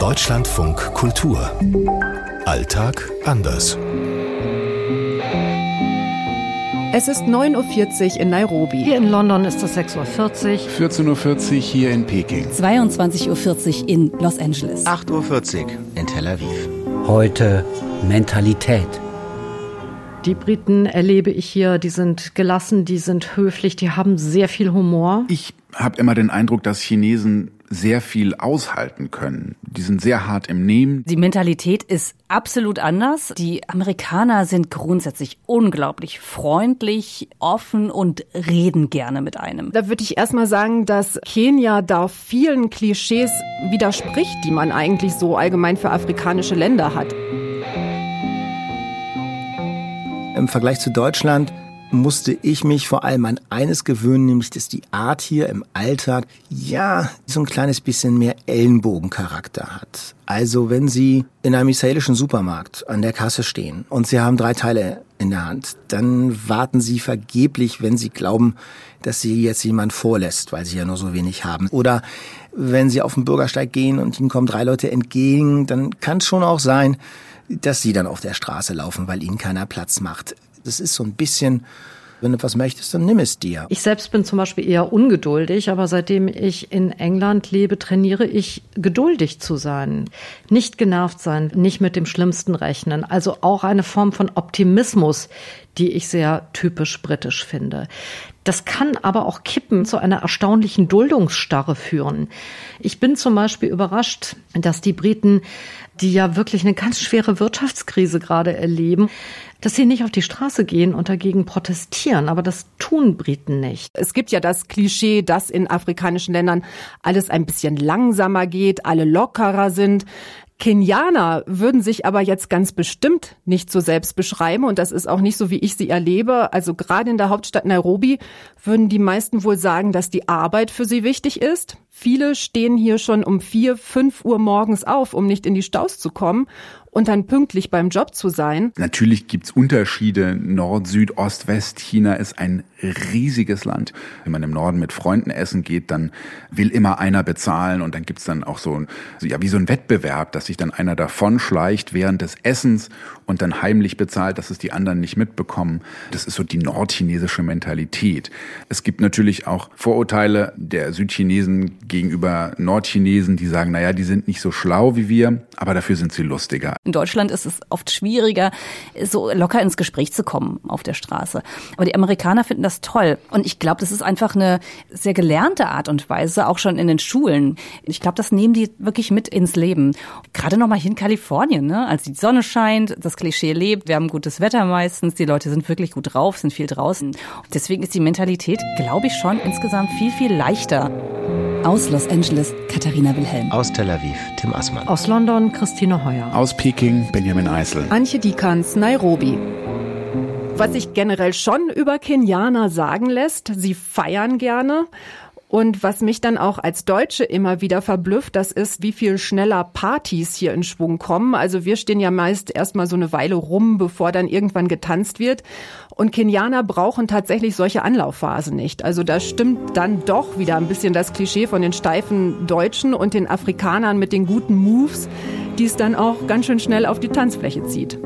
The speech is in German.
Deutschlandfunk Kultur. Alltag anders. Es ist 9.40 Uhr in Nairobi. Hier in London ist es 6.40 Uhr. 14.40 Uhr hier in Peking. 22.40 Uhr in Los Angeles. 8.40 Uhr in Tel Aviv. Heute Mentalität. Die Briten erlebe ich hier, die sind gelassen, die sind höflich, die haben sehr viel Humor. Ich habe immer den Eindruck, dass Chinesen sehr viel aushalten können. Die sind sehr hart im Nehmen. Die Mentalität ist absolut anders. Die Amerikaner sind grundsätzlich unglaublich freundlich, offen und reden gerne mit einem. Da würde ich erstmal sagen, dass Kenia da vielen Klischees widerspricht, die man eigentlich so allgemein für afrikanische Länder hat. Im Vergleich zu Deutschland musste ich mich vor allem an eines gewöhnen, nämlich dass die Art hier im Alltag ja so ein kleines bisschen mehr Ellenbogencharakter hat. Also wenn Sie in einem israelischen Supermarkt an der Kasse stehen und Sie haben drei Teile in der Hand, dann warten Sie vergeblich, wenn Sie glauben, dass Sie jetzt jemand vorlässt, weil Sie ja nur so wenig haben. Oder wenn Sie auf den Bürgersteig gehen und Ihnen kommen drei Leute entgegen, dann kann es schon auch sein, dass Sie dann auf der Straße laufen, weil Ihnen keiner Platz macht. Das ist so ein bisschen, wenn du was möchtest, dann nimm es dir. Ich selbst bin zum Beispiel eher ungeduldig, aber seitdem ich in England lebe, trainiere ich geduldig zu sein, nicht genervt sein, nicht mit dem Schlimmsten rechnen. Also auch eine Form von Optimismus, die ich sehr typisch britisch finde. Das kann aber auch kippen zu einer erstaunlichen Duldungsstarre führen. Ich bin zum Beispiel überrascht, dass die Briten, die ja wirklich eine ganz schwere Wirtschaftskrise gerade erleben, dass sie nicht auf die Straße gehen und dagegen protestieren. Aber das tun Briten nicht. Es gibt ja das Klischee, dass in afrikanischen Ländern alles ein bisschen langsamer geht, alle lockerer sind. Kenianer würden sich aber jetzt ganz bestimmt nicht so selbst beschreiben und das ist auch nicht so, wie ich sie erlebe. Also gerade in der Hauptstadt Nairobi würden die meisten wohl sagen, dass die Arbeit für sie wichtig ist. Viele stehen hier schon um vier, fünf Uhr morgens auf, um nicht in die Staus zu kommen und dann pünktlich beim Job zu sein. Natürlich gibt's Unterschiede. Nord, Süd, Ost, West. China ist ein riesiges Land. Wenn man im Norden mit Freunden essen geht, dann will immer einer bezahlen und dann gibt's dann auch so, ja, wie so ein Wettbewerb, dass sich dann einer davon schleicht während des Essens und dann heimlich bezahlt, dass es die anderen nicht mitbekommen. Das ist so die nordchinesische Mentalität. Es gibt natürlich auch Vorurteile der Südchinesen gegenüber Nordchinesen, die sagen, naja, die sind nicht so schlau wie wir, aber dafür sind sie lustiger. In Deutschland ist es oft schwieriger, so locker ins Gespräch zu kommen auf der Straße. Aber die Amerikaner finden das toll. Und ich glaube, das ist einfach eine sehr gelernte Art und Weise, auch schon in den Schulen. Ich glaube, das nehmen die wirklich mit ins Leben. Gerade noch mal hier in Kalifornien, ne? als die Sonne scheint, das Klischee lebt, wir haben gutes Wetter meistens, die Leute sind wirklich gut drauf, sind viel draußen. Deswegen ist die Mentalität, glaube ich, schon insgesamt viel, viel leichter. Aus Los Angeles, Katharina Wilhelm. Aus Tel Aviv, Tim Assmann. Aus London, Christine Heuer. Aus Peking, Benjamin Eisel. Antje Dikans, Nairobi. Was sich generell schon über Kenianer sagen lässt, sie feiern gerne. Und was mich dann auch als Deutsche immer wieder verblüfft, das ist, wie viel schneller Partys hier in Schwung kommen. Also wir stehen ja meist erstmal so eine Weile rum, bevor dann irgendwann getanzt wird. Und Kenianer brauchen tatsächlich solche Anlaufphasen nicht. Also da stimmt dann doch wieder ein bisschen das Klischee von den steifen Deutschen und den Afrikanern mit den guten Moves, die es dann auch ganz schön schnell auf die Tanzfläche zieht.